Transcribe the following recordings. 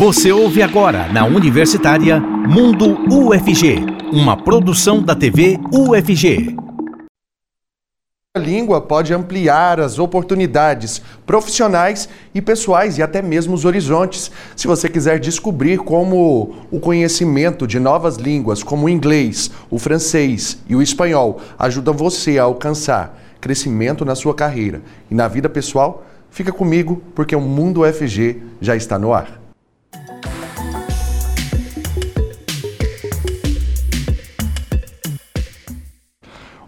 Você ouve agora na Universitária Mundo UFG, uma produção da TV UFG. A língua pode ampliar as oportunidades profissionais e pessoais e até mesmo os horizontes. Se você quiser descobrir como o conhecimento de novas línguas, como o inglês, o francês e o espanhol, ajudam você a alcançar crescimento na sua carreira e na vida pessoal, fica comigo porque o Mundo UFG já está no ar.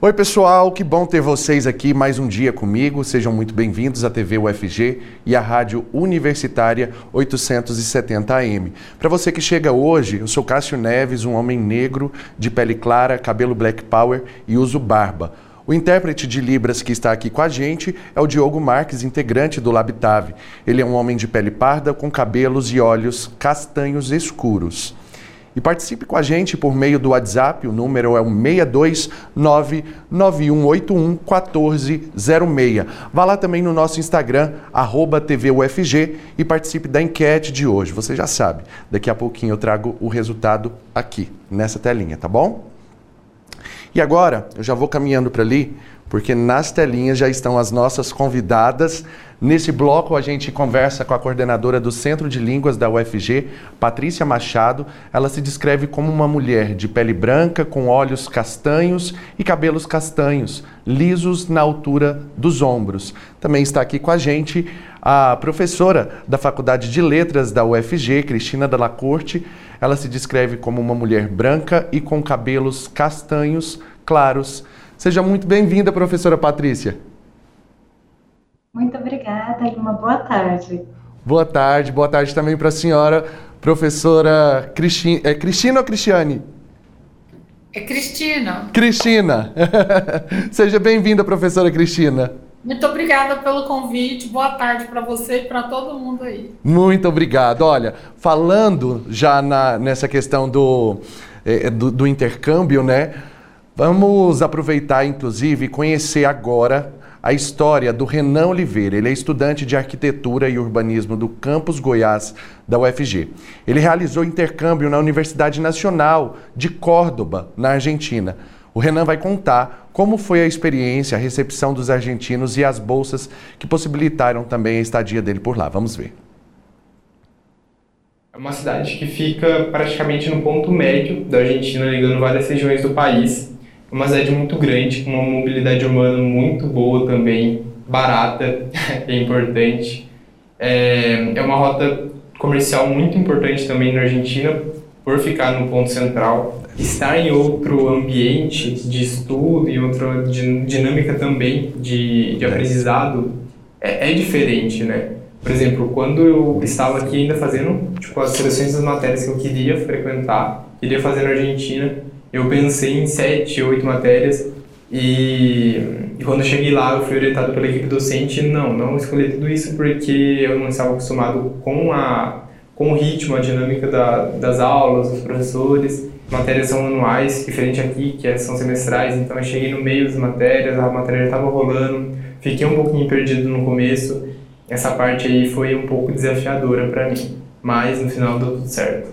Oi, pessoal, que bom ter vocês aqui mais um dia comigo. Sejam muito bem-vindos à TV UFG e à Rádio Universitária 870 AM. Para você que chega hoje, eu sou Cássio Neves, um homem negro, de pele clara, cabelo black power e uso barba. O intérprete de Libras que está aqui com a gente é o Diogo Marques, integrante do Labitave. Ele é um homem de pele parda, com cabelos e olhos castanhos escuros. E participe com a gente por meio do WhatsApp, o número é o 62991811406. Vá lá também no nosso Instagram, TVUFG, e participe da enquete de hoje. Você já sabe, daqui a pouquinho eu trago o resultado aqui, nessa telinha, tá bom? E agora, eu já vou caminhando para ali, porque nas telinhas já estão as nossas convidadas. Nesse bloco, a gente conversa com a coordenadora do Centro de Línguas da UFG, Patrícia Machado. Ela se descreve como uma mulher de pele branca, com olhos castanhos e cabelos castanhos, lisos na altura dos ombros. Também está aqui com a gente a professora da Faculdade de Letras da UFG, Cristina Della Corte. Ela se descreve como uma mulher branca e com cabelos castanhos claros. Seja muito bem-vinda, professora Patrícia. Muito obrigada e uma boa tarde. Boa tarde, boa tarde também para a senhora, professora Cristina. É Cristina ou Cristiane? É Cristina. Cristina. Seja bem-vinda, professora Cristina. Muito obrigada pelo convite. Boa tarde para você e para todo mundo aí. Muito obrigado. Olha, falando já na, nessa questão do, é, do, do intercâmbio, né? Vamos aproveitar, inclusive, e conhecer agora a história do Renan Oliveira. Ele é estudante de arquitetura e urbanismo do Campus Goiás da UFG. Ele realizou intercâmbio na Universidade Nacional de Córdoba, na Argentina. O Renan vai contar como foi a experiência, a recepção dos argentinos e as bolsas que possibilitaram também a estadia dele por lá. Vamos ver. É uma cidade que fica praticamente no ponto médio da Argentina, ligando várias regiões do país. Uma cidade muito grande, uma mobilidade urbana muito boa também, barata, é importante. É, é uma rota comercial muito importante também na Argentina, por ficar no ponto central estar em outro ambiente de estudo e outra dinâmica também de, de aprendizado é, é, diferente, né? Por exemplo, quando eu estava aqui ainda fazendo tipo, as seleções das matérias que eu queria frequentar, queria fazer na Argentina, eu pensei em sete, oito matérias e, e, quando eu cheguei lá eu fui orientado pela equipe docente, não, não escolhi tudo isso porque eu não estava acostumado com a com o ritmo, a dinâmica da, das aulas, dos professores. Matérias são anuais, diferente aqui, que é, são semestrais, então eu cheguei no meio das matérias, a matéria estava rolando, fiquei um pouquinho perdido no começo, essa parte aí foi um pouco desafiadora para mim, mas no final deu tudo certo.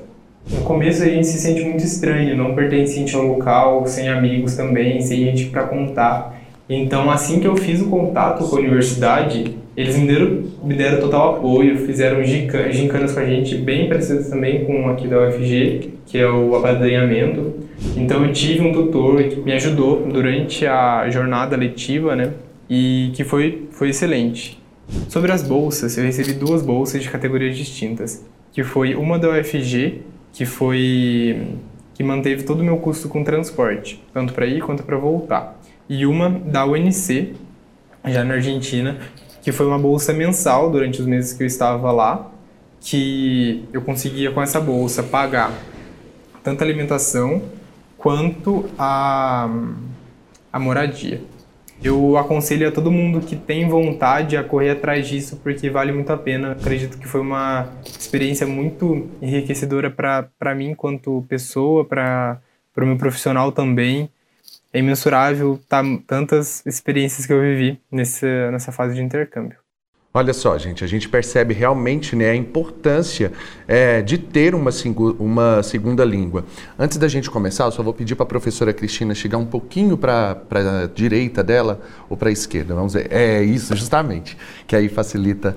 No começo a gente se sente muito estranho, não pertencente ao local, sem amigos também, sem gente para contar. Então, assim que eu fiz o contato com a universidade, eles me deram, me deram total apoio, fizeram gincanas com a gente, bem parecidas também com aqui da UFG, que é o apadrinhamento. Então eu tive um tutor que me ajudou durante a jornada letiva, né? E que foi, foi excelente. Sobre as bolsas, eu recebi duas bolsas de categorias distintas, que foi uma da UFG, que foi que manteve todo o meu custo com transporte, tanto para ir quanto para voltar, e uma da UNC, já na Argentina, que foi uma bolsa mensal durante os meses que eu estava lá, que eu conseguia com essa bolsa pagar tanto a alimentação quanto a, a moradia. Eu aconselho a todo mundo que tem vontade a correr atrás disso, porque vale muito a pena. Acredito que foi uma experiência muito enriquecedora para mim, quanto pessoa, para o meu profissional também é imensurável tá, tantas experiências que eu vivi nessa, nessa fase de intercâmbio. Olha só, gente, a gente percebe realmente né, a importância é, de ter uma, uma, segunda língua. Antes da gente começar, eu só vou pedir para a professora Cristina chegar um pouquinho para a direita dela ou para a esquerda. Vamos ver. É isso, justamente, que aí facilita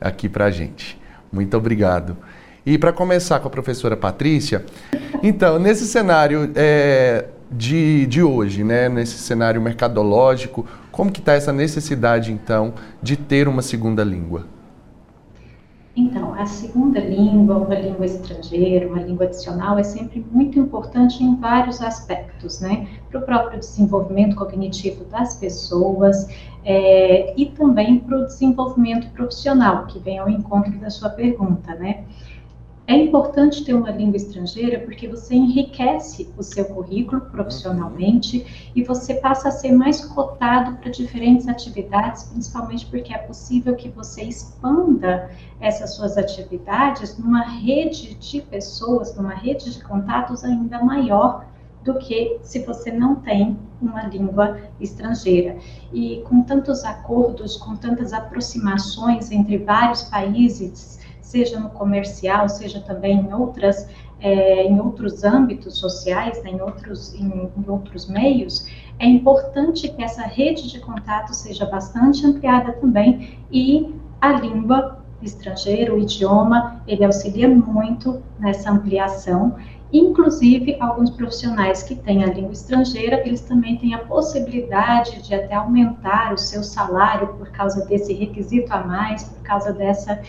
aqui para a gente. Muito obrigado. E para começar com a professora Patrícia, então, nesse cenário é, de, de hoje, né, nesse cenário mercadológico, como que está essa necessidade, então, de ter uma segunda língua? Então, a segunda língua, uma língua estrangeira, uma língua adicional, é sempre muito importante em vários aspectos, né? Para o próprio desenvolvimento cognitivo das pessoas é, e também para o desenvolvimento profissional, que vem ao encontro da sua pergunta, né? É importante ter uma língua estrangeira porque você enriquece o seu currículo profissionalmente e você passa a ser mais cotado para diferentes atividades, principalmente porque é possível que você expanda essas suas atividades numa rede de pessoas, numa rede de contatos ainda maior do que se você não tem uma língua estrangeira. E com tantos acordos, com tantas aproximações entre vários países, seja no comercial, seja também em outras é, em outros âmbitos sociais, né, em, outros, em, em, outros meios, é importante que essa rede de contato seja bastante ampliada também e a língua estrangeira, o idioma, ele auxilia muito nessa ampliação. Inclusive, alguns profissionais que têm a língua estrangeira, eles também têm a possibilidade de até aumentar o seu salário por causa desse requisito a mais, por causa dessa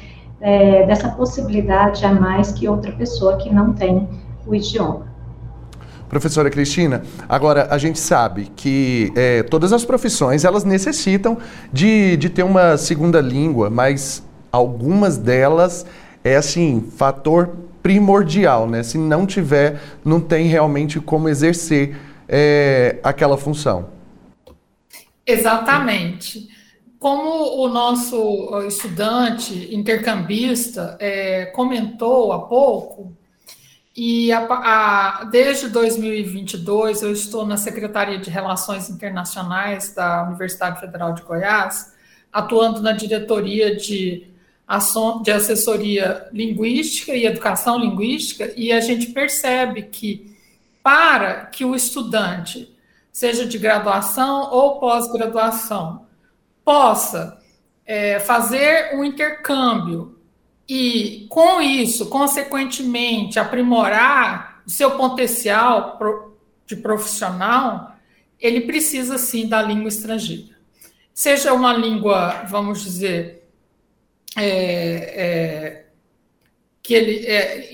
é, dessa possibilidade a mais que outra pessoa que não tem o idioma. Professora Cristina, agora a gente sabe que é, todas as profissões elas necessitam de, de ter uma segunda língua, mas algumas delas é assim, fator primordial, né? Se não tiver, não tem realmente como exercer é, aquela função. Exatamente. Como o nosso estudante intercambista é, comentou há pouco, e a, a, desde 2022 eu estou na Secretaria de Relações Internacionais da Universidade Federal de Goiás, atuando na diretoria de, de assessoria linguística e educação linguística, e a gente percebe que para que o estudante, seja de graduação ou pós-graduação, possa é, fazer um intercâmbio e, com isso, consequentemente, aprimorar o seu potencial de profissional, ele precisa sim da língua estrangeira. Seja uma língua, vamos dizer, é, é, que ele, é,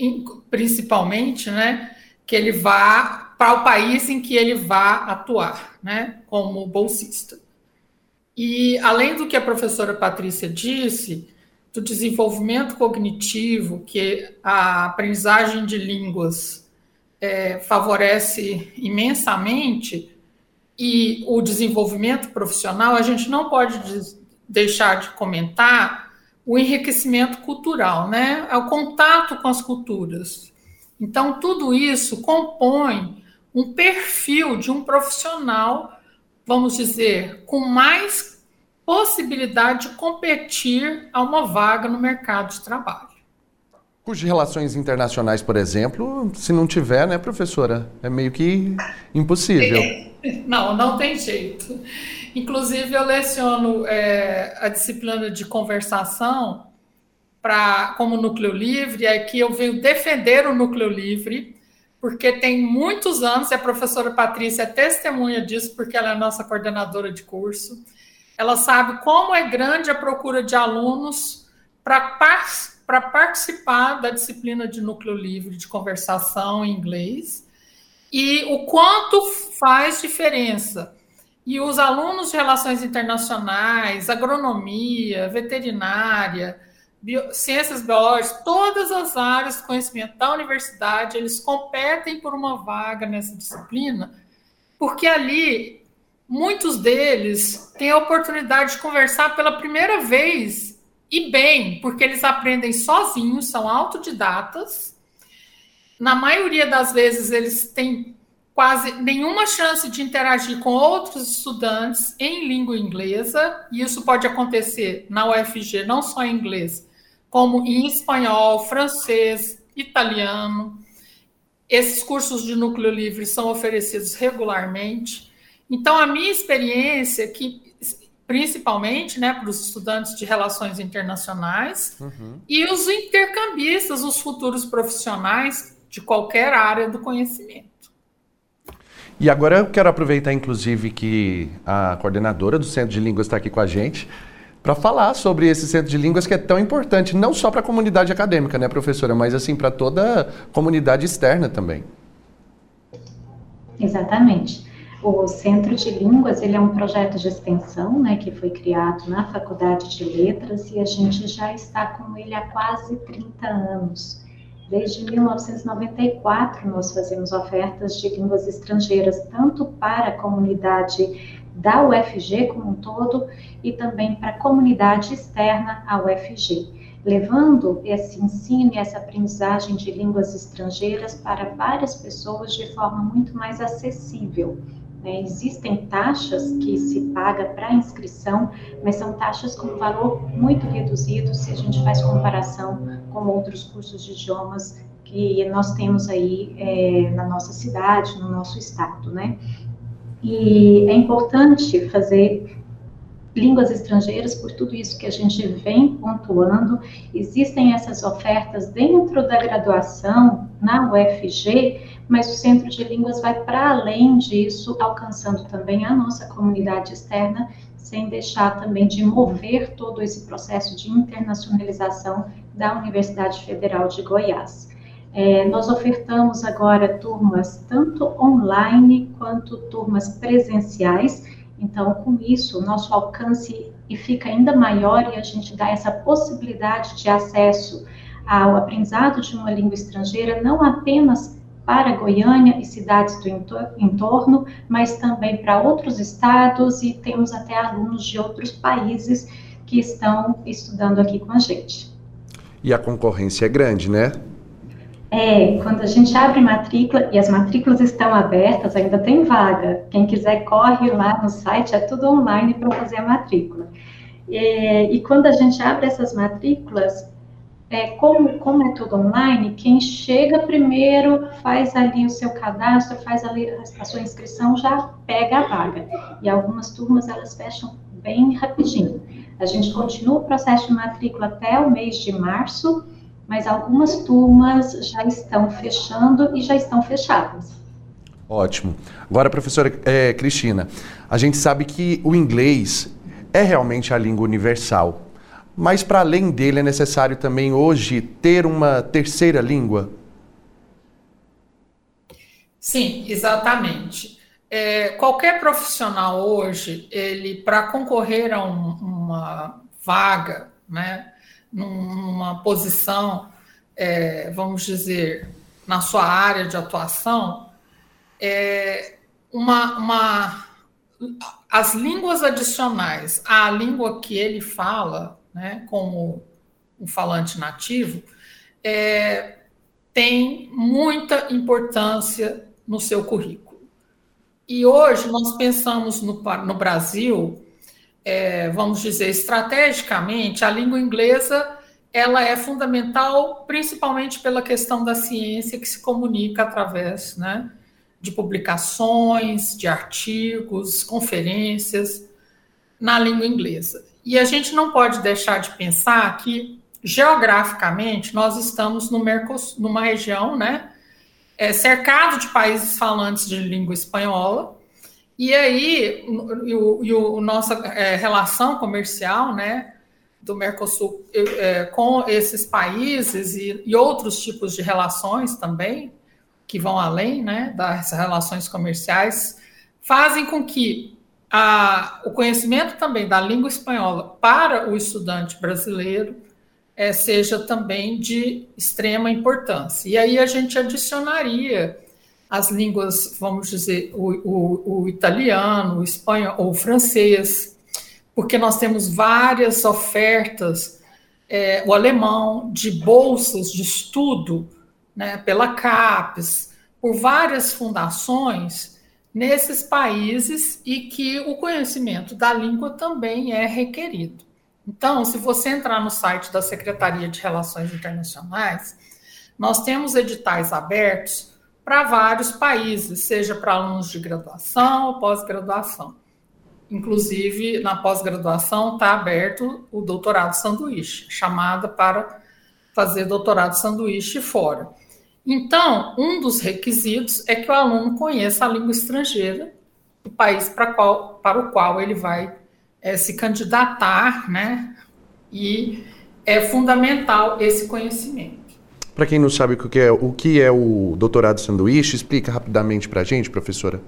principalmente, né, que ele vá para o país em que ele vá atuar, né, como bolsista. E além do que a professora Patrícia disse, do desenvolvimento cognitivo, que a aprendizagem de línguas é, favorece imensamente, e o desenvolvimento profissional, a gente não pode deixar de comentar o enriquecimento cultural, né? É o contato com as culturas. Então, tudo isso compõe um perfil de um profissional vamos dizer, com mais possibilidade de competir a uma vaga no mercado de trabalho. Curso de Relações Internacionais, por exemplo, se não tiver, né, professora? É meio que impossível. Não, não tem jeito. Inclusive, eu leciono é, a disciplina de conversação para como núcleo livre, e aqui eu venho defender o núcleo livre, porque tem muitos anos, e a professora Patrícia é testemunha disso, porque ela é nossa coordenadora de curso. Ela sabe como é grande a procura de alunos para par participar da disciplina de núcleo livre de conversação em inglês e o quanto faz diferença. E os alunos de relações internacionais, agronomia, veterinária, bio, ciências biológicas, todas as áreas de conhecimento da universidade, eles competem por uma vaga nessa disciplina, porque ali muitos deles têm a oportunidade de conversar pela primeira vez e bem, porque eles aprendem sozinhos, são autodidatas. Na maioria das vezes eles têm quase nenhuma chance de interagir com outros estudantes em língua inglesa, e isso pode acontecer na UFG não só em inglês, como em espanhol, francês, italiano. Esses cursos de núcleo livre são oferecidos regularmente. Então, a minha experiência, que principalmente né, para os estudantes de relações internacionais uhum. e os intercambistas, os futuros profissionais de qualquer área do conhecimento. E agora eu quero aproveitar, inclusive, que a coordenadora do Centro de Línguas está aqui com a gente para falar sobre esse Centro de Línguas que é tão importante, não só para a comunidade acadêmica, né, professora, mas assim para toda a comunidade externa também. Exatamente. O Centro de Línguas ele é um projeto de extensão, né, que foi criado na Faculdade de Letras e a gente já está com ele há quase 30 anos. Desde 1994 nós fazemos ofertas de línguas estrangeiras tanto para a comunidade da UFG como um todo e também para a comunidade externa à UFG, levando esse ensino e essa aprendizagem de línguas estrangeiras para várias pessoas de forma muito mais acessível. Né? Existem taxas que se paga para inscrição, mas são taxas com valor muito reduzido se a gente faz comparação com outros cursos de idiomas que nós temos aí é, na nossa cidade, no nosso estado, né? E é importante fazer línguas estrangeiras, por tudo isso que a gente vem pontuando, existem essas ofertas dentro da graduação na UFG, mas o Centro de Línguas vai para além disso, alcançando também a nossa comunidade externa, sem deixar também de mover todo esse processo de internacionalização da Universidade Federal de Goiás. É, nós ofertamos agora turmas tanto online quanto turmas presenciais, então, com isso, nosso alcance fica ainda maior e a gente dá essa possibilidade de acesso ao aprendizado de uma língua estrangeira, não apenas para Goiânia e cidades do entorno, mas também para outros estados e temos até alunos de outros países que estão estudando aqui com a gente. E a concorrência é grande, né? É, quando a gente abre matrícula, e as matrículas estão abertas, ainda tem vaga. Quem quiser, corre lá no site, é tudo online para fazer a matrícula. E, e quando a gente abre essas matrículas, é, como, como é tudo online, quem chega primeiro faz ali o seu cadastro, faz ali a sua inscrição, já pega a vaga. E algumas turmas elas fecham bem rapidinho. A gente continua o processo de matrícula até o mês de março, mas algumas turmas já estão fechando e já estão fechadas. Ótimo. Agora, professora é, Cristina, a gente sabe que o inglês é realmente a língua universal. Mas para além dele é necessário também hoje ter uma terceira língua? Sim, exatamente. É, qualquer profissional hoje, ele para concorrer a um, uma vaga, né, numa posição, é, vamos dizer, na sua área de atuação, é, uma, uma, as línguas adicionais à língua que ele fala, né, como um falante nativo, é, tem muita importância no seu currículo. E hoje nós pensamos no, no Brasil, é, vamos dizer, estrategicamente, a língua inglesa ela é fundamental, principalmente pela questão da ciência que se comunica através né, de publicações, de artigos, conferências na língua inglesa. E a gente não pode deixar de pensar que, geograficamente, nós estamos no Mercosul, numa região né, é, cercado de países falantes de língua espanhola, e aí e o, e o nossa é, relação comercial né, do Mercosul é, com esses países e, e, outros tipos de relações também, que vão além né, das relações comerciais, fazem com que a, o conhecimento também da língua espanhola para o estudante brasileiro é, seja também de extrema importância. E aí a gente adicionaria as línguas, vamos dizer, o, o, o italiano, o espanhol, ou o francês, porque nós temos várias ofertas, é, o alemão, de bolsas de estudo né, pela CAPES, por várias fundações nesses países e que o conhecimento da língua também é requerido. Então, se você entrar no site da Secretaria de Relações Internacionais, nós temos editais abertos para vários países, seja para alunos de graduação ou pós-graduação. Inclusive, na pós-graduação está aberto o doutorado sanduíche, chamada para fazer doutorado sanduíche fora. Então, um dos requisitos é que o aluno conheça a língua estrangeira do país para, qual, para o qual ele vai é, se candidatar, né? E é fundamental esse conhecimento. Para quem não sabe o que é o, que é o doutorado sanduíche, explica rapidamente para a gente, professora.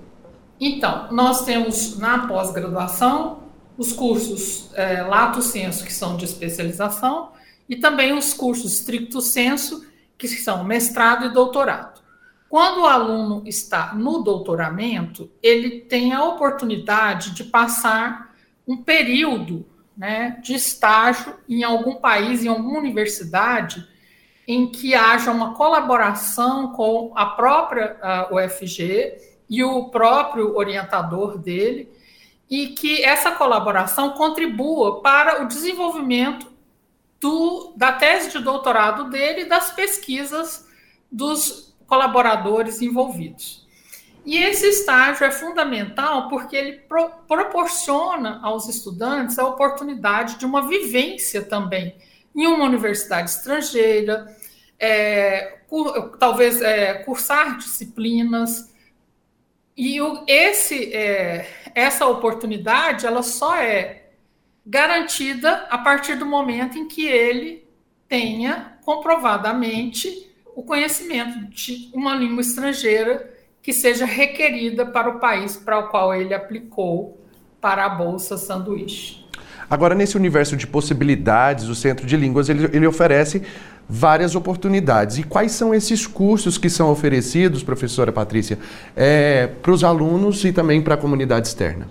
Então, nós temos na pós-graduação os cursos é, lato senso, que são de especialização, e também os cursos stricto senso, que são mestrado e doutorado. Quando o aluno está no doutoramento, ele tem a oportunidade de passar um período né, de estágio em algum país, em alguma universidade, em que haja uma colaboração com a própria uh, UFG e o próprio orientador dele, e que essa colaboração contribua para o desenvolvimento do, da tese de doutorado dele e das pesquisas dos colaboradores envolvidos. E esse estágio é fundamental porque ele pro, proporciona aos estudantes a oportunidade de uma vivência também em uma universidade estrangeira, é, cur, talvez é, cursar disciplinas. E o, esse, é, essa oportunidade ela só é garantida a partir do momento em que ele tenha comprovadamente o conhecimento de uma língua estrangeira que seja requerida para o país para o qual ele aplicou para a bolsa sanduíche. Agora, nesse universo de possibilidades, o Centro de Línguas ele, ele oferece várias oportunidades. E quais são esses cursos que são oferecidos, professora Patrícia, é, para os alunos e também para a comunidade externa?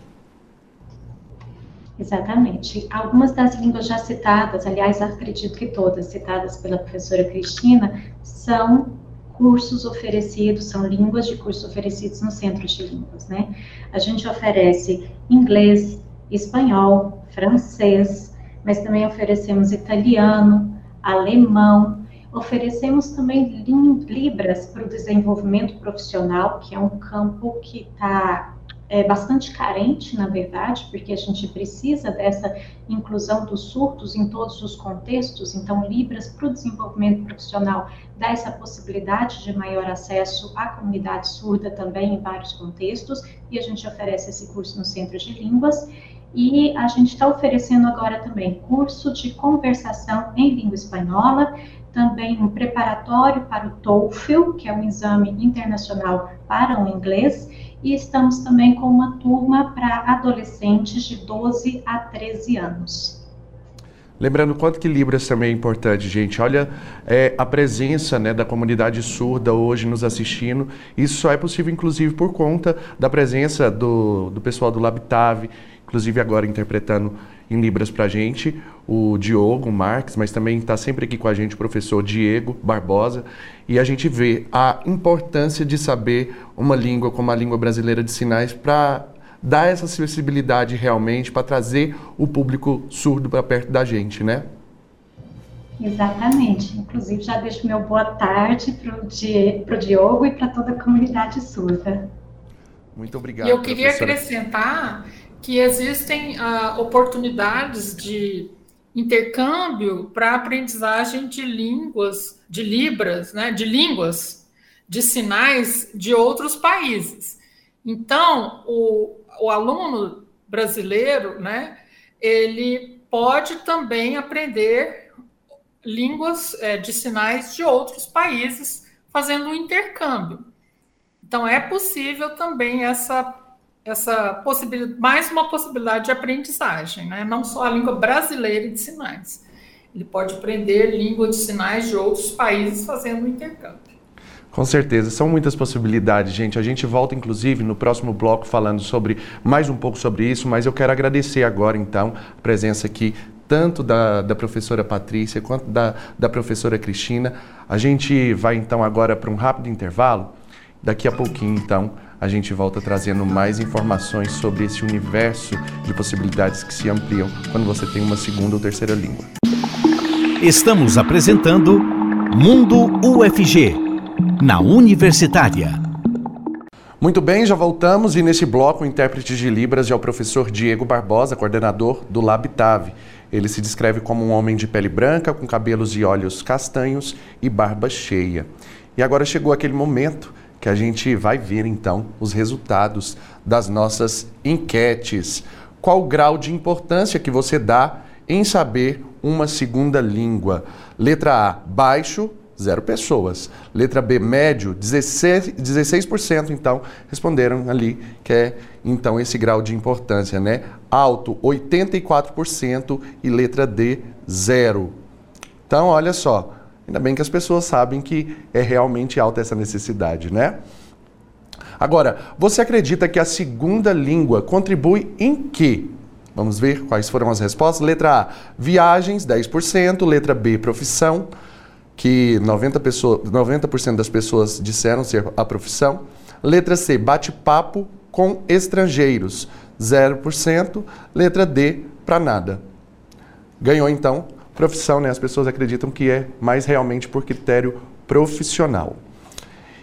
Exatamente. Algumas das línguas já citadas, aliás, acredito que todas citadas pela professora Cristina, são cursos oferecidos, são línguas de cursos oferecidos no Centro de Línguas, né? A gente oferece inglês, espanhol, francês, mas também oferecemos italiano, alemão, oferecemos também libras para o desenvolvimento profissional, que é um campo que está é, bastante carente, na verdade, porque a gente precisa dessa inclusão dos surdos em todos os contextos. Então, Libras para o desenvolvimento profissional dá essa possibilidade de maior acesso à comunidade surda também em vários contextos, e a gente oferece esse curso no Centro de Línguas. E a gente está oferecendo agora também curso de conversação em língua espanhola, também um preparatório para o TOEFL, que é um exame internacional para o inglês, e estamos também com uma turma para adolescentes de 12 a 13 anos. Lembrando quanto que Libras também é importante, gente. Olha é, a presença né, da comunidade surda hoje nos assistindo. Isso só é possível, inclusive, por conta da presença do, do pessoal do Labitave, inclusive agora interpretando em Libras para a gente, o Diogo Marques, mas também está sempre aqui com a gente o professor Diego Barbosa, e a gente vê a importância de saber uma língua como a língua brasileira de sinais para dar essa acessibilidade realmente, para trazer o público surdo para perto da gente, né? Exatamente. Inclusive, já deixo meu boa tarde para o Diogo e para toda a comunidade surda. Muito obrigado. E eu queria professora. acrescentar que existem ah, oportunidades de intercâmbio para aprendizagem de línguas, de libras, né, de línguas, de sinais de outros países. Então, o, o aluno brasileiro, né, ele pode também aprender línguas é, de sinais de outros países fazendo um intercâmbio. Então, é possível também essa essa possibilidade, mais uma possibilidade de aprendizagem, né? não só a língua brasileira de sinais. Ele pode aprender língua de sinais de outros países fazendo intercâmbio. Com certeza, são muitas possibilidades, gente. A gente volta, inclusive, no próximo bloco falando sobre mais um pouco sobre isso, mas eu quero agradecer agora, então, a presença aqui tanto da, da professora Patrícia quanto da, da professora Cristina. A gente vai, então, agora para um rápido intervalo Daqui a pouquinho, então, a gente volta trazendo mais informações sobre esse universo de possibilidades que se ampliam quando você tem uma segunda ou terceira língua. Estamos apresentando Mundo UFG, na Universitária. Muito bem, já voltamos e neste bloco o intérprete de Libras é o professor Diego Barbosa, coordenador do LabTave. Ele se descreve como um homem de pele branca, com cabelos e olhos castanhos e barba cheia. E agora chegou aquele momento que a gente vai ver então os resultados das nossas enquetes. Qual o grau de importância que você dá em saber uma segunda língua? Letra A, baixo, zero pessoas. Letra B, médio, 16%, 16% então responderam ali que é então esse grau de importância, né? Alto, 84% e letra D, zero. Então, olha só, ainda bem que as pessoas sabem que é realmente alta essa necessidade, né? Agora, você acredita que a segunda língua contribui em quê? Vamos ver quais foram as respostas. Letra A, viagens, 10%. Letra B, profissão que 90%, pessoa, 90 das pessoas disseram ser a profissão. Letra C, bate-papo com estrangeiros, 0%. Letra D, para nada. Ganhou então profissão, né? As pessoas acreditam que é mais realmente por critério profissional.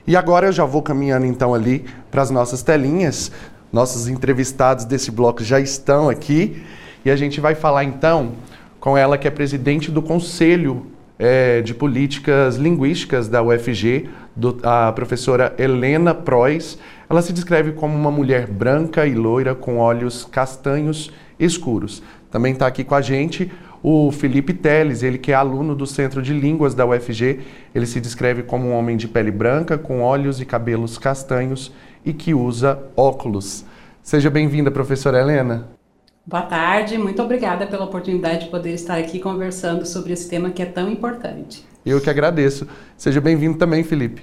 E agora eu já vou caminhando então ali para as nossas telinhas. Nossos entrevistados desse bloco já estão aqui e a gente vai falar então com ela que é presidente do Conselho é, de Políticas Linguísticas da UFG, do, a professora Helena Prois. Ela se descreve como uma mulher branca e loira com olhos castanhos escuros. Também está aqui com a gente o Felipe Teles, ele que é aluno do Centro de Línguas da UFG. Ele se descreve como um homem de pele branca, com olhos e cabelos castanhos e que usa óculos. Seja bem-vinda, professora Helena. Boa tarde, muito obrigada pela oportunidade de poder estar aqui conversando sobre esse tema que é tão importante. Eu que agradeço. Seja bem-vindo também, Felipe.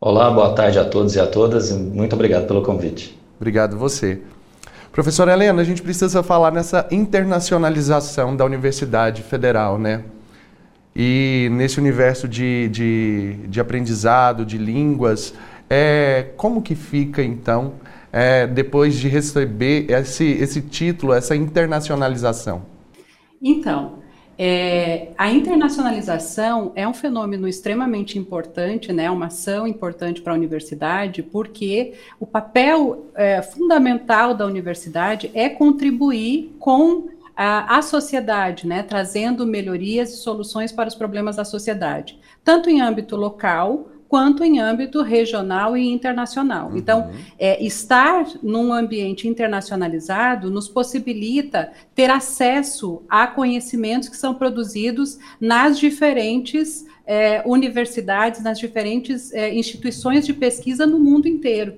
Olá, boa tarde a todos e a todas e muito obrigado pelo convite. Obrigado você. Professora Helena, a gente precisa falar nessa internacionalização da Universidade Federal, né? E nesse universo de, de, de aprendizado, de línguas, é, como que fica então é, depois de receber esse, esse título, essa internacionalização? Então, é, a internacionalização é um fenômeno extremamente importante, né, uma ação importante para a universidade, porque o papel é, fundamental da universidade é contribuir com a, a, sociedade, né, trazendo melhorias e soluções para os problemas da sociedade, tanto em âmbito local quanto em âmbito regional e internacional. Uhum. Então, é, estar num ambiente internacionalizado nos possibilita ter acesso a conhecimentos que são produzidos nas diferentes é, universidades, nas diferentes é, instituições de pesquisa no mundo inteiro.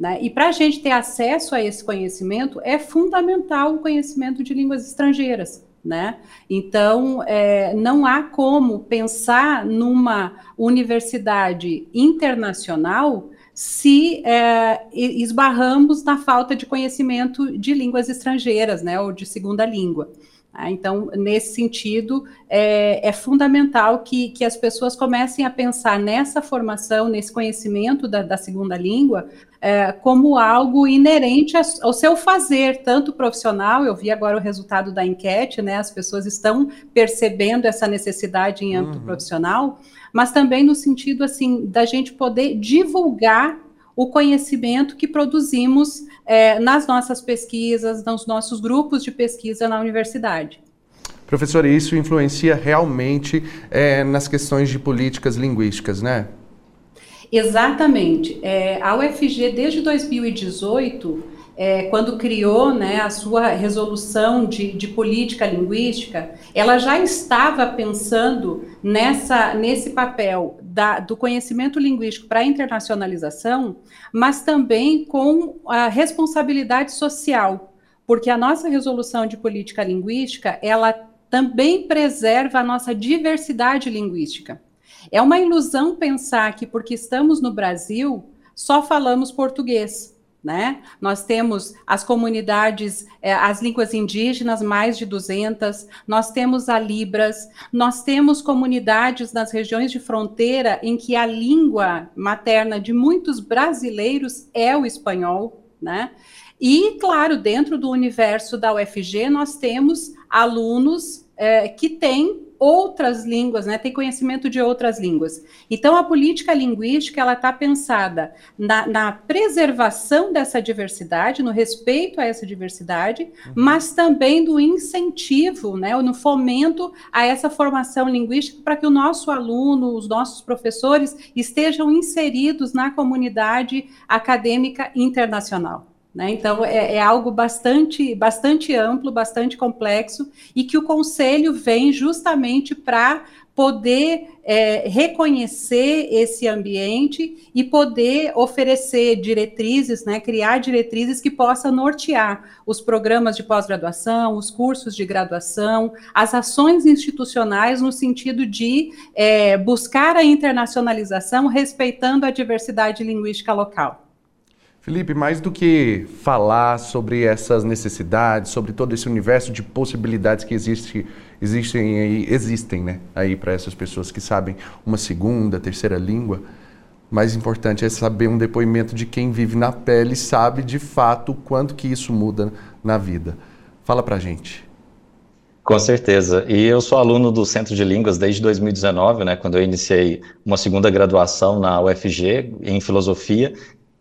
Né? E para a gente ter acesso a esse conhecimento, é fundamental o conhecimento de línguas estrangeiras. Né? Então, é, não há como pensar numa universidade internacional se é, esbarramos na falta de conhecimento de línguas estrangeiras, né, ou de segunda língua. Tá? Então, nesse sentido, é, é, fundamental que, que as pessoas comecem a pensar nessa formação, nesse conhecimento da, da segunda língua, é, como algo inerente ao seu fazer, tanto profissional, eu vi agora o resultado da enquete, né? As pessoas estão percebendo essa necessidade em âmbito uhum. profissional, mas também no sentido assim da gente poder divulgar o conhecimento que produzimos é, nas nossas pesquisas, nos nossos grupos de pesquisa na universidade. Professor, isso influencia realmente é, nas questões de políticas linguísticas, né? Exatamente. É, a UFG, desde 2018, é, quando criou né, a sua resolução de, de, política linguística, ela já estava pensando nessa, nesse papel da, do conhecimento linguístico para a internacionalização, mas também com a responsabilidade social, porque a nossa resolução de política linguística, ela também preserva a nossa diversidade linguística. É uma ilusão pensar que porque estamos no Brasil, só falamos português. Né? Nós temos as comunidades, é, as línguas indígenas, mais de 200, nós temos a Libras, nós temos comunidades nas regiões de fronteira em que a língua materna de muitos brasileiros é o espanhol, né? E, claro, dentro do universo da UFG, nós temos alunos é, que têm outras línguas, né, tem conhecimento de outras línguas. Então, a política linguística ela está pensada na, na, preservação dessa diversidade, no respeito a essa diversidade, uhum. mas também do incentivo, né, no fomento a essa formação linguística para que o nosso aluno, os nossos professores estejam inseridos na comunidade acadêmica internacional. Né? Então, é, é, algo bastante, bastante amplo, bastante complexo, e que o Conselho vem justamente para poder é, reconhecer esse ambiente e poder oferecer diretrizes, né, criar diretrizes que possam nortear os programas de pós-graduação, os cursos de graduação, as ações institucionais no sentido de é, buscar a internacionalização respeitando a diversidade linguística local. Felipe, mais do que falar sobre essas necessidades, sobre todo esse universo de possibilidades que existe, existem aí, existem, né, aí para essas pessoas que sabem uma segunda, terceira língua, mais importante é saber um depoimento de quem vive na pele e sabe de fato o quanto que isso muda na vida. Fala pra gente. Com certeza. E eu sou aluno do Centro de Línguas desde 2019, né, quando eu iniciei uma segunda graduação na UFG em filosofia,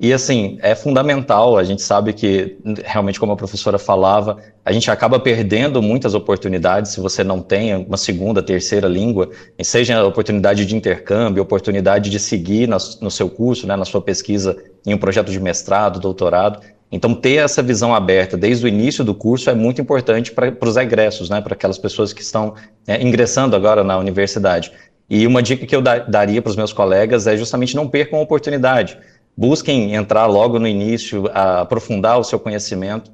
e assim, é fundamental, a gente sabe que, realmente, como a professora falava, a gente acaba perdendo muitas oportunidades se você não tem uma segunda, terceira língua, seja a oportunidade de intercâmbio, oportunidade de seguir no seu curso, né, na sua pesquisa em um projeto de mestrado, doutorado. Então, ter essa visão aberta desde o início do curso é muito importante para os egressos, né, para aquelas pessoas que estão é, ingressando agora na universidade. E uma dica que eu da daria para os meus colegas é justamente não percam a oportunidade busquem entrar logo no início, aprofundar o seu conhecimento.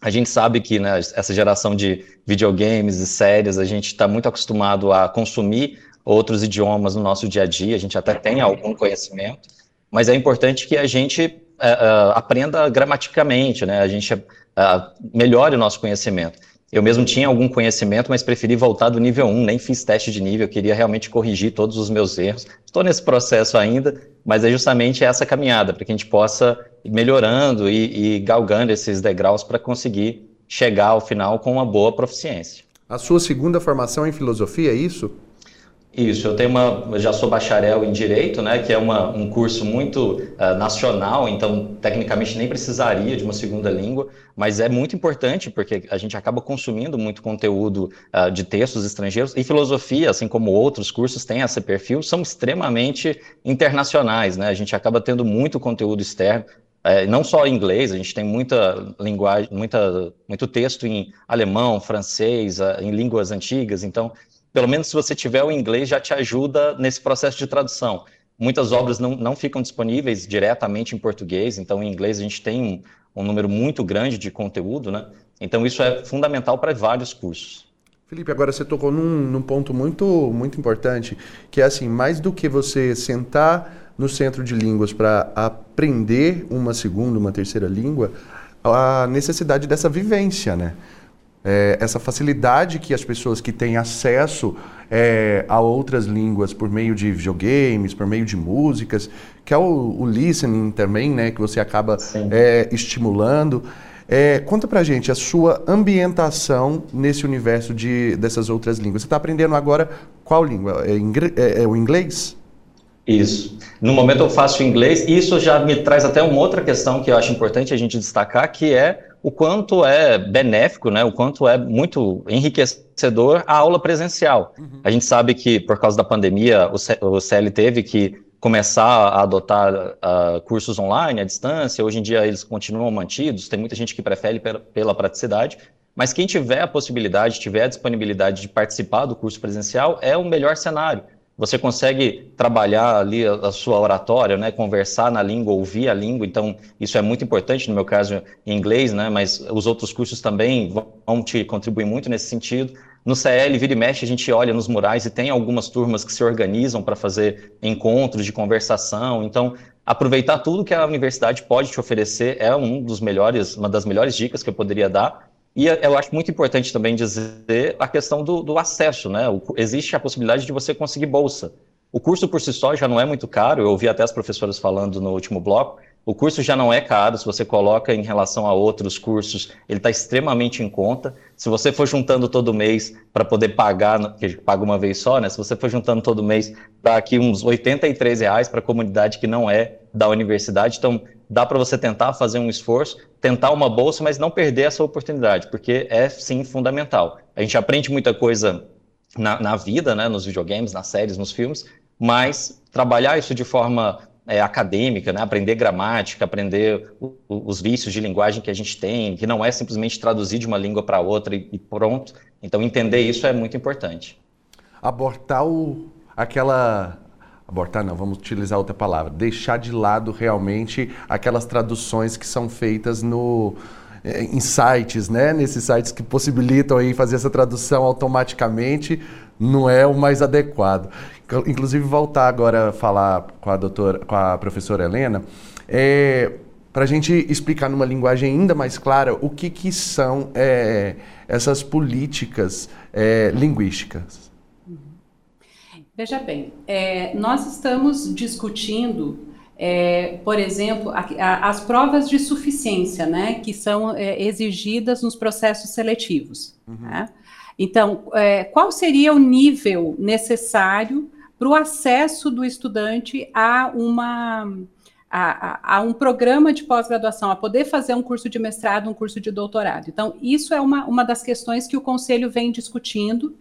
A gente sabe que né, essa geração de videogames e séries, a gente está muito acostumado a consumir outros idiomas no nosso dia a dia, a gente até tem algum conhecimento, mas é importante que a gente uh, aprenda gramaticamente, né, a gente uh, melhore o nosso conhecimento. Eu mesmo tinha algum conhecimento, mas preferi voltar do nível 1, nem fiz teste de nível, queria realmente corrigir todos os meus erros. Estou nesse processo ainda, mas é justamente essa caminhada, para que a gente possa ir melhorando e, e galgando esses degraus para conseguir chegar ao final com uma boa proficiência. A sua segunda formação em filosofia, é isso? Isso, eu tenho uma, já sou bacharel em direito, né, que é uma, um curso muito uh, nacional, então tecnicamente nem precisaria de uma segunda língua, mas é muito importante porque a gente acaba consumindo muito conteúdo uh, de textos estrangeiros e filosofia, assim como outros cursos têm esse perfil, são extremamente internacionais, né? A gente acaba tendo muito conteúdo externo. É, não só em inglês, a gente tem muita linguagem, muita, muito texto em alemão, francês, em línguas antigas, então pelo menos se você tiver o inglês, já te ajuda nesse processo de tradução. Muitas obras não, não ficam disponíveis diretamente em português, então em inglês a gente tem um, um número muito grande de conteúdo, né? Então isso é fundamental para vários cursos. Felipe, agora você tocou num, num, ponto muito, muito importante, que é assim, mais do que você sentar no centro de línguas para aprender uma segunda, uma terceira língua, a necessidade dessa vivência, né? É, essa facilidade que as pessoas que têm acesso é, a outras línguas por meio de videogames, por meio de músicas, que é o, o listening também, né, que você acaba é, estimulando. É, conta pra gente a sua ambientação nesse universo de, dessas outras línguas. Você está aprendendo agora qual língua? É, é, é, o inglês? Isso. No momento eu faço inglês, e isso já me traz até uma outra questão que eu acho importante a gente destacar, que é o quanto é benéfico, né, o quanto é muito enriquecedor a aula presencial. Uhum. A gente sabe que, por causa da pandemia, o CL teve que começar a adotar uh, cursos online, à distância. Hoje em dia eles continuam mantidos, tem muita gente que prefere pela, pela praticidade, mas quem tiver a possibilidade, tiver a disponibilidade de participar do curso presencial, é o melhor cenário você consegue trabalhar ali a, a, sua oratória, né, conversar na língua, ouvir a língua, então isso é muito importante, no meu caso em inglês, né, mas os outros cursos também vão te contribuir muito nesse sentido. No CL, vira e mexe, a gente olha nos murais e tem algumas turmas que se organizam para fazer encontros de conversação, então aproveitar tudo que a universidade pode te oferecer é um dos melhores, uma das melhores dicas que eu poderia dar. E eu acho muito importante também dizer a questão do, do acesso, né? O, existe a possibilidade de você conseguir bolsa. O curso por si só já não é muito caro, eu ouvi até as professoras falando no último bloco, o curso já não é caro, se você coloca em relação a outros cursos, ele está extremamente em conta. Se você for juntando todo mês para poder pagar, que paga uma vez só, né? Se você for juntando todo mês, dá aqui uns R$ reais para a comunidade que não é da universidade. Então, dá para você tentar fazer um esforço, tentar uma bolsa, mas não perder essa oportunidade, porque é sim fundamental. A gente aprende muita coisa na, na vida, né? Nos videogames, nas séries, nos filmes, mas trabalhar isso de forma é, acadêmica, né? aprender gramática, aprender o, os vícios de linguagem que a gente tem, que não é simplesmente traduzir de uma língua para outra e, e, pronto. Então, entender isso é muito importante. Abortar o, aquela. Abortar não, vamos utilizar outra palavra. Deixar de lado realmente aquelas traduções que são feitas no, é, em sites, né? Nesses sites que possibilitam aí fazer essa tradução automaticamente, não é o mais adequado. Inclusive, voltar agora a falar com a, doutora, com a professora Helena, é, para a gente explicar numa linguagem ainda mais clara o que, que são é, essas políticas é, linguísticas. Veja bem, é, nós estamos discutindo, é, por exemplo, a, a, as provas de suficiência, né, que são é, exigidas nos processos seletivos. Uhum. Né? Então, qual seria o nível necessário para o acesso do estudante a uma a, a um programa de pós-graduação, a poder fazer um curso de mestrado, um curso de doutorado. Então, isso é uma, uma das questões que o Conselho vem discutindo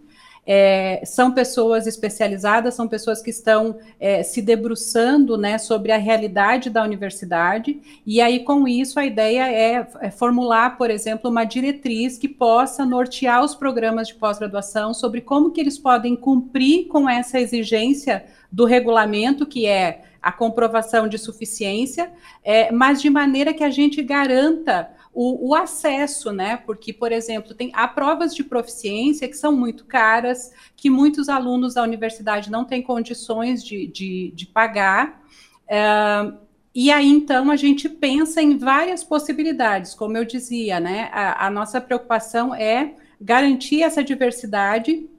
é, são pessoas especializadas, são pessoas que estão é, se debruçando né, sobre a realidade da universidade, e aí com isso a ideia é, é formular, por exemplo, uma diretriz que possa nortear os programas de pós-graduação sobre como que eles podem cumprir com essa exigência do regulamento, que é a comprovação de suficiência, é, mas de maneira que a gente garanta o, o, acesso, né? Porque, por exemplo, tem há provas de proficiência que são muito caras, que muitos alunos da universidade não têm condições de, de, de pagar. Uh, e aí, então, a gente pensa em várias possibilidades, como eu dizia, né? A, a nossa preocupação é garantir essa diversidade,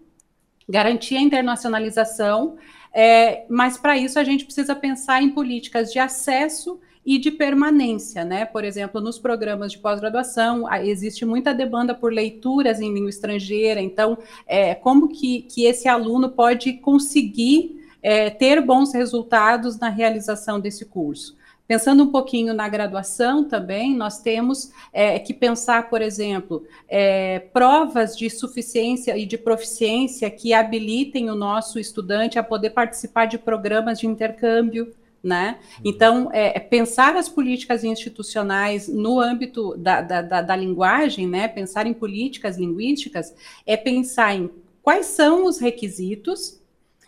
garantir a internacionalização, é, mas para isso a gente precisa pensar em políticas de acesso e de permanência, né? Por exemplo, nos programas de pós-graduação existe muita demanda por leituras em língua estrangeira, então é, como que, que esse aluno pode conseguir é, ter bons resultados na realização desse curso? Pensando um pouquinho na graduação também, nós temos é, que pensar, por exemplo, é, provas de suficiência e de proficiência que habilitem o nosso estudante a poder participar de programas de intercâmbio, né? Uhum. Então, é, é, pensar as políticas institucionais no âmbito da, da, da, da, linguagem, né? pensar em políticas linguísticas, é pensar em quais são os requisitos,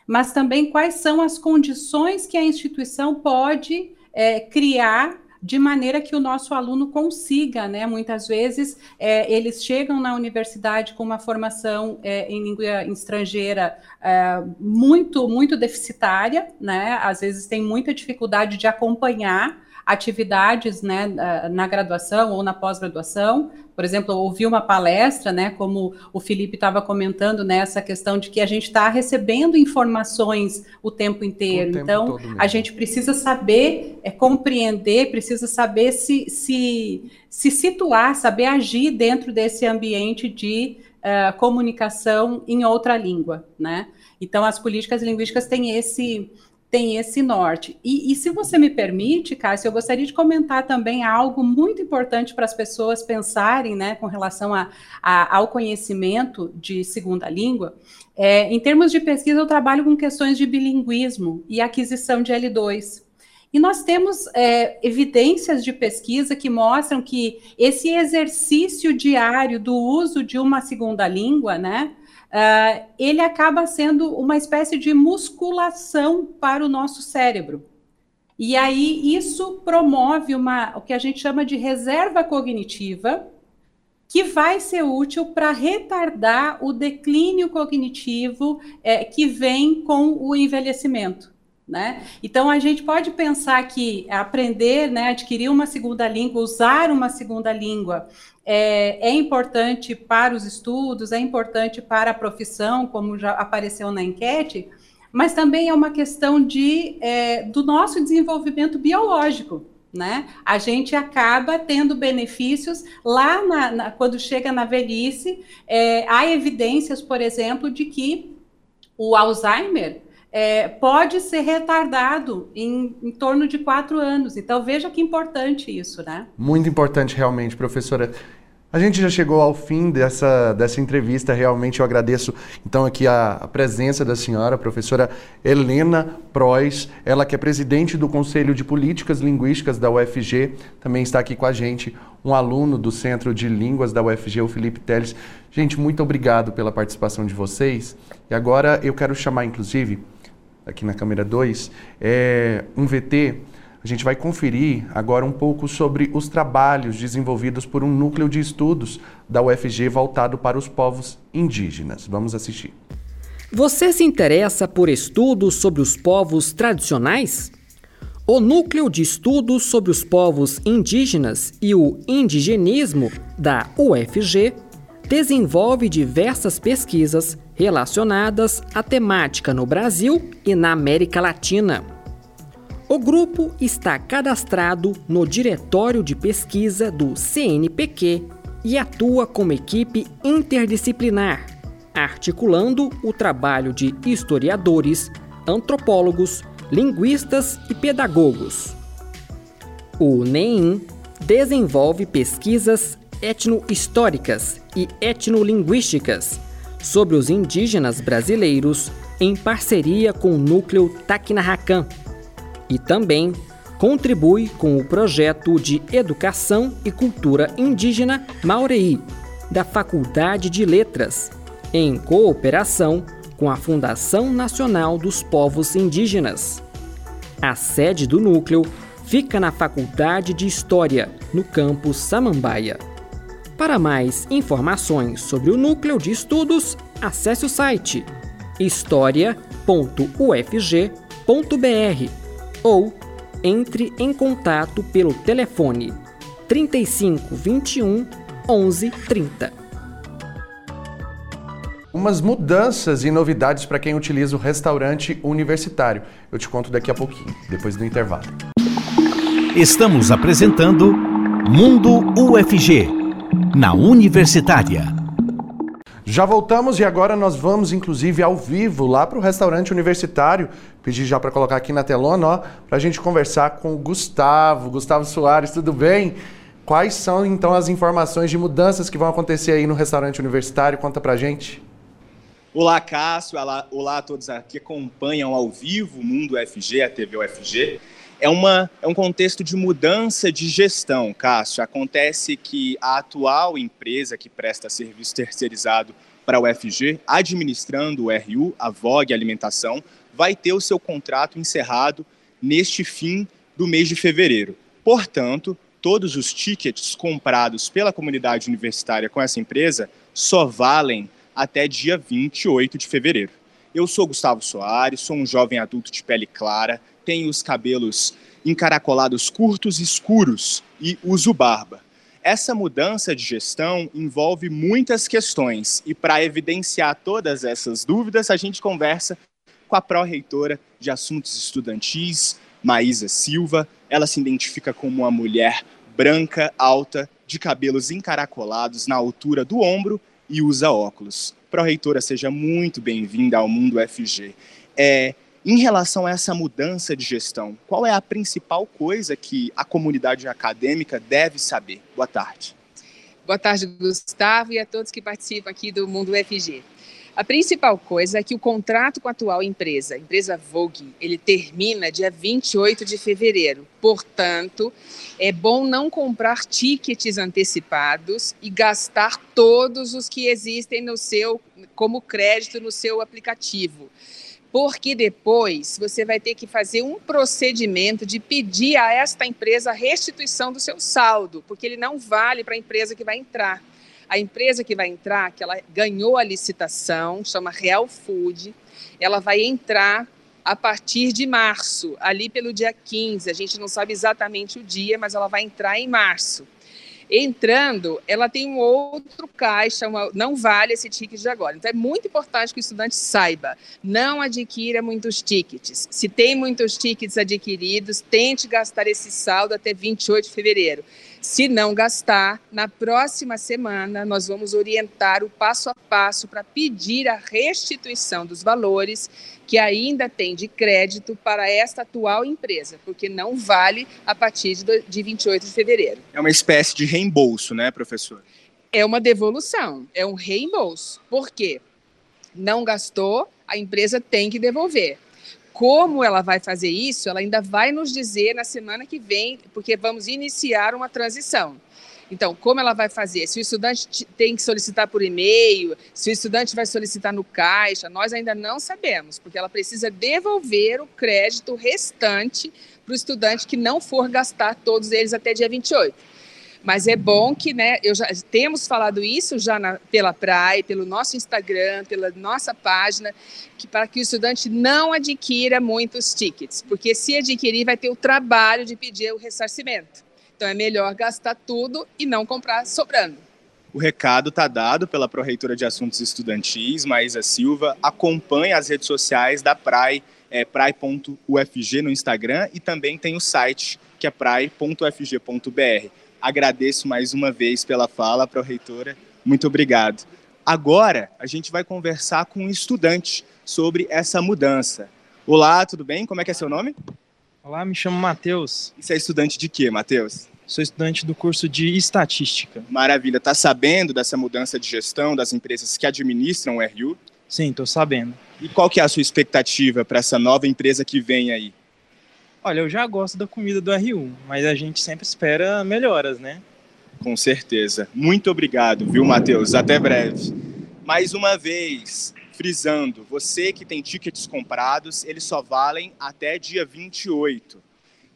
mas também quais são as condições que a instituição pode é, criar de maneira que o nosso aluno consiga, né? Muitas vezes é, eles chegam na universidade com uma formação é, em língua estrangeira é, muito, muito deficitária, né? Às vezes tem muita dificuldade de acompanhar atividades né, na graduação ou na pós-graduação. Por exemplo, eu ouvi uma palestra, né, como o Felipe estava comentando, nessa né, questão de que a gente está recebendo informações o tempo inteiro. O tempo então, a gente precisa saber é, compreender, precisa saber se, se, se situar, saber agir dentro desse ambiente de uh, comunicação em outra língua, né? Então, as políticas linguísticas têm esse tem esse norte. E, e, se você me permite, Cássio, eu gostaria de comentar também algo muito importante para as pessoas pensarem, né, com relação a, a, ao conhecimento de segunda língua. É, em termos de pesquisa, eu trabalho com questões de bilinguismo e aquisição de L2. E nós temos é, evidências de pesquisa que mostram que esse exercício diário do uso de uma segunda língua, né, uh, ele acaba sendo uma espécie de musculação para o nosso cérebro. E aí isso promove uma, o que a gente chama de reserva cognitiva, que vai ser útil para retardar o declínio cognitivo é, que vem com o envelhecimento. Né? Então, a gente pode pensar que aprender, né, adquirir uma segunda língua, usar uma segunda língua, é, é, importante para os estudos, é importante para a profissão, como já apareceu na enquete, mas também é uma questão de, é, do nosso desenvolvimento biológico. Né? A gente acaba tendo benefícios lá na, na, quando chega na velhice. É, há evidências, por exemplo, de que o Alzheimer é, pode ser retardado em, em, torno de quatro anos. Então veja que importante isso, né? Muito importante, realmente, professora. A gente já chegou ao fim dessa, dessa entrevista. Realmente eu agradeço então aqui a, a presença da senhora, a professora Helena Prois, ela que é presidente do Conselho de Políticas Linguísticas da UFG, também está aqui com a gente um aluno do Centro de Línguas da UFG, o Felipe Teles. Gente, muito obrigado pela participação de vocês. E agora eu quero chamar, inclusive, aqui na câmera 2, é um VT a gente vai conferir agora um pouco sobre os trabalhos desenvolvidos por um núcleo de estudos da UFG voltado para os povos indígenas. Vamos assistir. Você se interessa por estudos sobre os povos tradicionais? O Núcleo de Estudos sobre os Povos Indígenas e o Indigenismo da UFG desenvolve diversas pesquisas relacionadas à temática no Brasil e na América Latina. O grupo está cadastrado no Diretório de Pesquisa do CNPq e atua como equipe interdisciplinar, articulando o trabalho de historiadores, antropólogos, linguistas e pedagogos. O NEIM desenvolve pesquisas etnohistóricas e etnolinguísticas sobre os indígenas brasileiros em parceria com o núcleo Tacnarracan e também contribui com o projeto de Educação e Cultura Indígena Maurei, da Faculdade de Letras, em cooperação com a Fundação Nacional dos Povos Indígenas. A sede do núcleo fica na Faculdade de História, no campus Samambaia. Para mais informações sobre o núcleo de estudos, acesse o site historia.ufg.br ou entre em contato pelo telefone 35 21 11 30. Umas mudanças e novidades para quem utiliza o restaurante universitário. Eu te conto daqui a pouquinho, depois do intervalo. Estamos apresentando Mundo UFG, na Universitária. Já voltamos e agora nós vamos, inclusive, ao vivo lá para o restaurante universitário. Pedir já para colocar aqui na telona, ó, para a gente conversar com o Gustavo. Gustavo Soares, tudo bem? Quais são, então, as informações de mudanças que vão acontecer aí no restaurante universitário? Conta para gente. Olá, Cássio. Olá, olá a todos que acompanham ao vivo o Mundo UFG, a TV UFG. É, uma, é um contexto de mudança de gestão, Cássio. Acontece que a atual empresa que presta serviço terceirizado para o UFG, administrando o RU, a Vogue Alimentação, vai ter o seu contrato encerrado neste fim do mês de fevereiro. Portanto, todos os tickets comprados pela comunidade universitária com essa empresa só valem até dia 28 de fevereiro. Eu sou Gustavo Soares, sou um jovem adulto de pele clara, tenho os cabelos encaracolados curtos e escuros e uso barba. Essa mudança de gestão envolve muitas questões e para evidenciar todas essas dúvidas, a gente conversa com a pró-reitora de assuntos estudantis, Maísa Silva. Ela se identifica como uma mulher branca, alta, de cabelos encaracolados na altura do ombro e usa óculos. Pró-reitora, seja muito bem-vinda ao Mundo FG. É, em relação a essa mudança de gestão, qual é a principal coisa que a comunidade acadêmica deve saber? Boa tarde. Boa tarde, Gustavo, e a todos que participam aqui do Mundo FG. A principal coisa é que o contrato com a atual empresa, a empresa Vogue, ele termina dia 28 de fevereiro. Portanto, é bom não comprar tickets antecipados e gastar todos os que existem no seu como crédito no seu aplicativo. Porque depois você vai ter que fazer um procedimento de pedir a esta empresa a restituição do seu saldo, porque ele não vale para a empresa que vai entrar. A empresa que vai entrar, que ela ganhou a licitação, chama Real Food, ela vai entrar a partir de março, ali pelo dia 15. A gente não sabe exatamente o dia, mas ela vai entrar em março. Entrando, ela tem um outro caixa, uma, não vale esse ticket de agora. Então é muito importante que o estudante saiba, não adquira muitos tickets. Se tem muitos tickets adquiridos, tente gastar esse saldo até 28 de fevereiro. Se não gastar, na próxima semana nós vamos orientar o passo a passo para pedir a restituição dos valores que ainda tem de crédito para esta atual empresa, porque não vale a partir de 28 de fevereiro. É uma espécie de reembolso, né, professor? É uma devolução, é um reembolso. Por quê? Não gastou, a empresa tem que devolver. Como ela vai fazer isso, ela ainda vai nos dizer na semana que vem, porque vamos iniciar uma transição. Então, como ela vai fazer? Se o estudante tem que solicitar por e-mail, se o estudante vai solicitar no caixa, nós ainda não sabemos, porque ela precisa devolver o crédito restante para o estudante que não for gastar todos eles até dia 28. Mas é bom que, né, eu já temos falado isso já na, pela praia, pelo nosso Instagram, pela nossa página, que para que o estudante não adquira muitos tickets, porque se adquirir vai ter o trabalho de pedir o ressarcimento. Então é melhor gastar tudo e não comprar sobrando. O recado está dado pela Proreitora de Assuntos Estudantis, Maísa Silva. Acompanhe as redes sociais da PRAI, é, prai.ufg no Instagram e também tem o site que é prai.ufg.br. Agradeço mais uma vez pela fala, Proreitora. Muito obrigado. Agora a gente vai conversar com um estudante sobre essa mudança. Olá, tudo bem? Como é que é seu nome? Olá, me chamo Matheus. E você é estudante de quê, Matheus? Sou estudante do curso de Estatística. Maravilha. Está sabendo dessa mudança de gestão das empresas que administram o RU? Sim, estou sabendo. E qual que é a sua expectativa para essa nova empresa que vem aí? Olha, eu já gosto da comida do RU, mas a gente sempre espera melhoras, né? Com certeza. Muito obrigado, viu, Matheus? Até breve. Mais uma vez, frisando, você que tem tickets comprados, eles só valem até dia 28.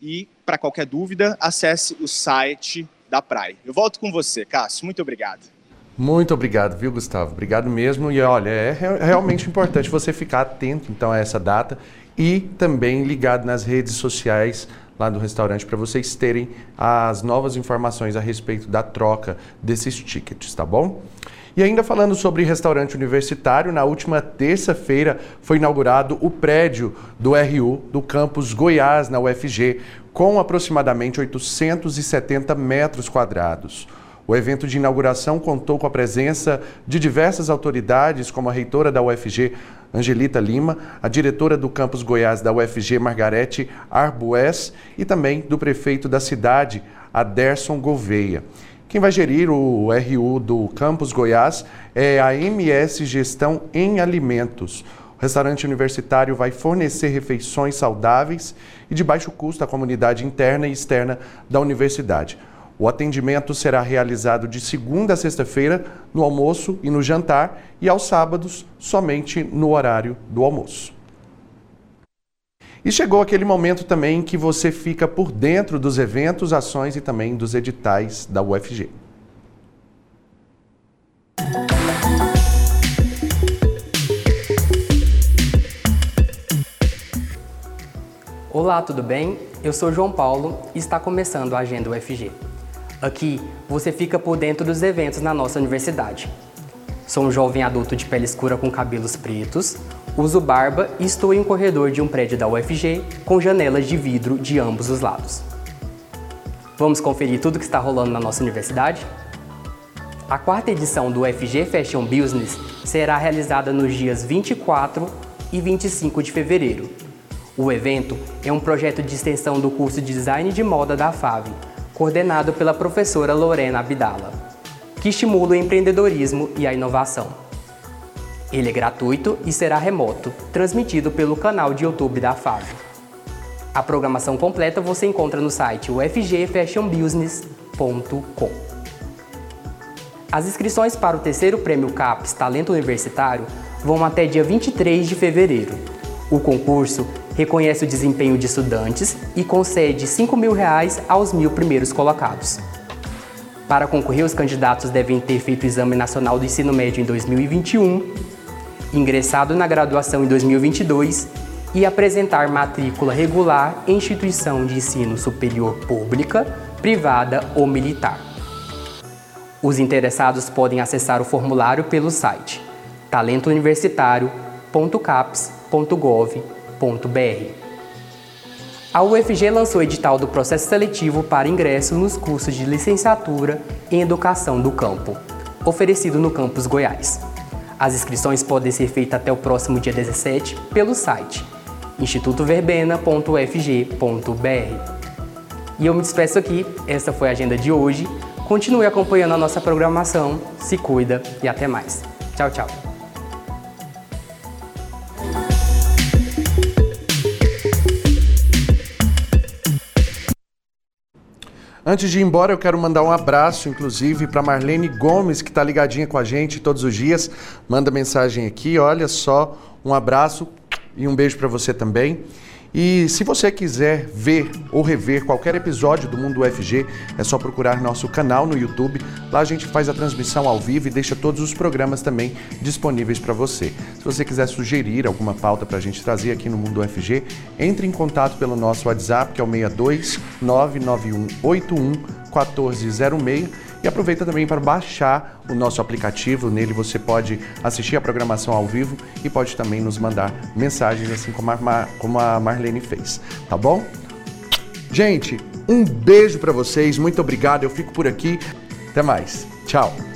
E, para qualquer dúvida, acesse o site da Praia. Eu volto com você, Cássio. Muito obrigado. Muito obrigado, viu, Gustavo? Obrigado mesmo. E olha, é realmente importante você ficar atento então a essa data e também ligado nas redes sociais lá do restaurante para vocês terem as novas informações a respeito da troca desses tickets, tá bom? E ainda falando sobre restaurante universitário, na última terça-feira foi inaugurado o prédio do RU do campus Goiás, na UFG, com aproximadamente 870 metros quadrados. O evento de inauguração contou com a presença de diversas autoridades, como a reitora da UFG, Angelita Lima, a diretora do campus Goiás da UFG, Margarete Arbues, e também do prefeito da cidade, Aderson Gouveia. Quem vai gerir o RU do Campus Goiás é a MS Gestão em Alimentos. O restaurante universitário vai fornecer refeições saudáveis e de baixo custo à comunidade interna e externa da universidade. O atendimento será realizado de segunda a sexta-feira no almoço e no jantar e aos sábados somente no horário do almoço. E chegou aquele momento também que você fica por dentro dos eventos, ações e também dos editais da UFG. Olá, tudo bem? Eu sou João Paulo e está começando a Agenda UFG. Aqui você fica por dentro dos eventos na nossa universidade. Sou um jovem adulto de pele escura com cabelos pretos, Uso barba e estou em um corredor de um prédio da UFG com janelas de vidro de ambos os lados. Vamos conferir tudo que está rolando na nossa universidade? A quarta edição do UFG Fashion Business será realizada nos dias 24 e 25 de fevereiro. O evento é um projeto de extensão do curso de Design de Moda da FAV, coordenado pela professora Lorena Abdala, que estimula o empreendedorismo e a inovação. Ele é gratuito e será remoto, transmitido pelo canal de YouTube da FAV. A programação completa você encontra no site ufgfashionbusiness.com. As inscrições para o terceiro prêmio CAPES Talento Universitário vão até dia 23 de fevereiro. O concurso reconhece o desempenho de estudantes e concede 5 mil reais aos mil primeiros colocados. Para concorrer, os candidatos devem ter feito o Exame Nacional do Ensino Médio em 2021 ingressado na graduação em 2022 e apresentar matrícula regular em instituição de ensino superior pública, privada ou militar. Os interessados podem acessar o formulário pelo site talentouniversitario.caps.gov.br. A UFG lançou o edital do processo seletivo para ingresso nos cursos de licenciatura em Educação do Campo, oferecido no campus Goiás. As inscrições podem ser feitas até o próximo dia 17 pelo site institutoverbena.ufg.br. E eu me despeço aqui, essa foi a agenda de hoje. Continue acompanhando a nossa programação, se cuida e até mais. Tchau, tchau. Antes de ir embora, eu quero mandar um abraço, inclusive, para Marlene Gomes, que está ligadinha com a gente todos os dias. Manda mensagem aqui, olha só, um abraço e um beijo para você também. E se você quiser ver ou rever qualquer episódio do Mundo UFG, é só procurar nosso canal no YouTube. Lá a gente faz a transmissão ao vivo e deixa todos os programas também disponíveis para você. Se você quiser sugerir alguma pauta para a gente trazer aqui no Mundo UFG, entre em contato pelo nosso WhatsApp, que é o 62 99181 1406 e aproveita também para baixar o nosso aplicativo. Nele você pode assistir a programação ao vivo e pode também nos mandar mensagens, assim como a, Mar como a Marlene fez. Tá bom? Gente, um beijo para vocês. Muito obrigado. Eu fico por aqui. Até mais. Tchau.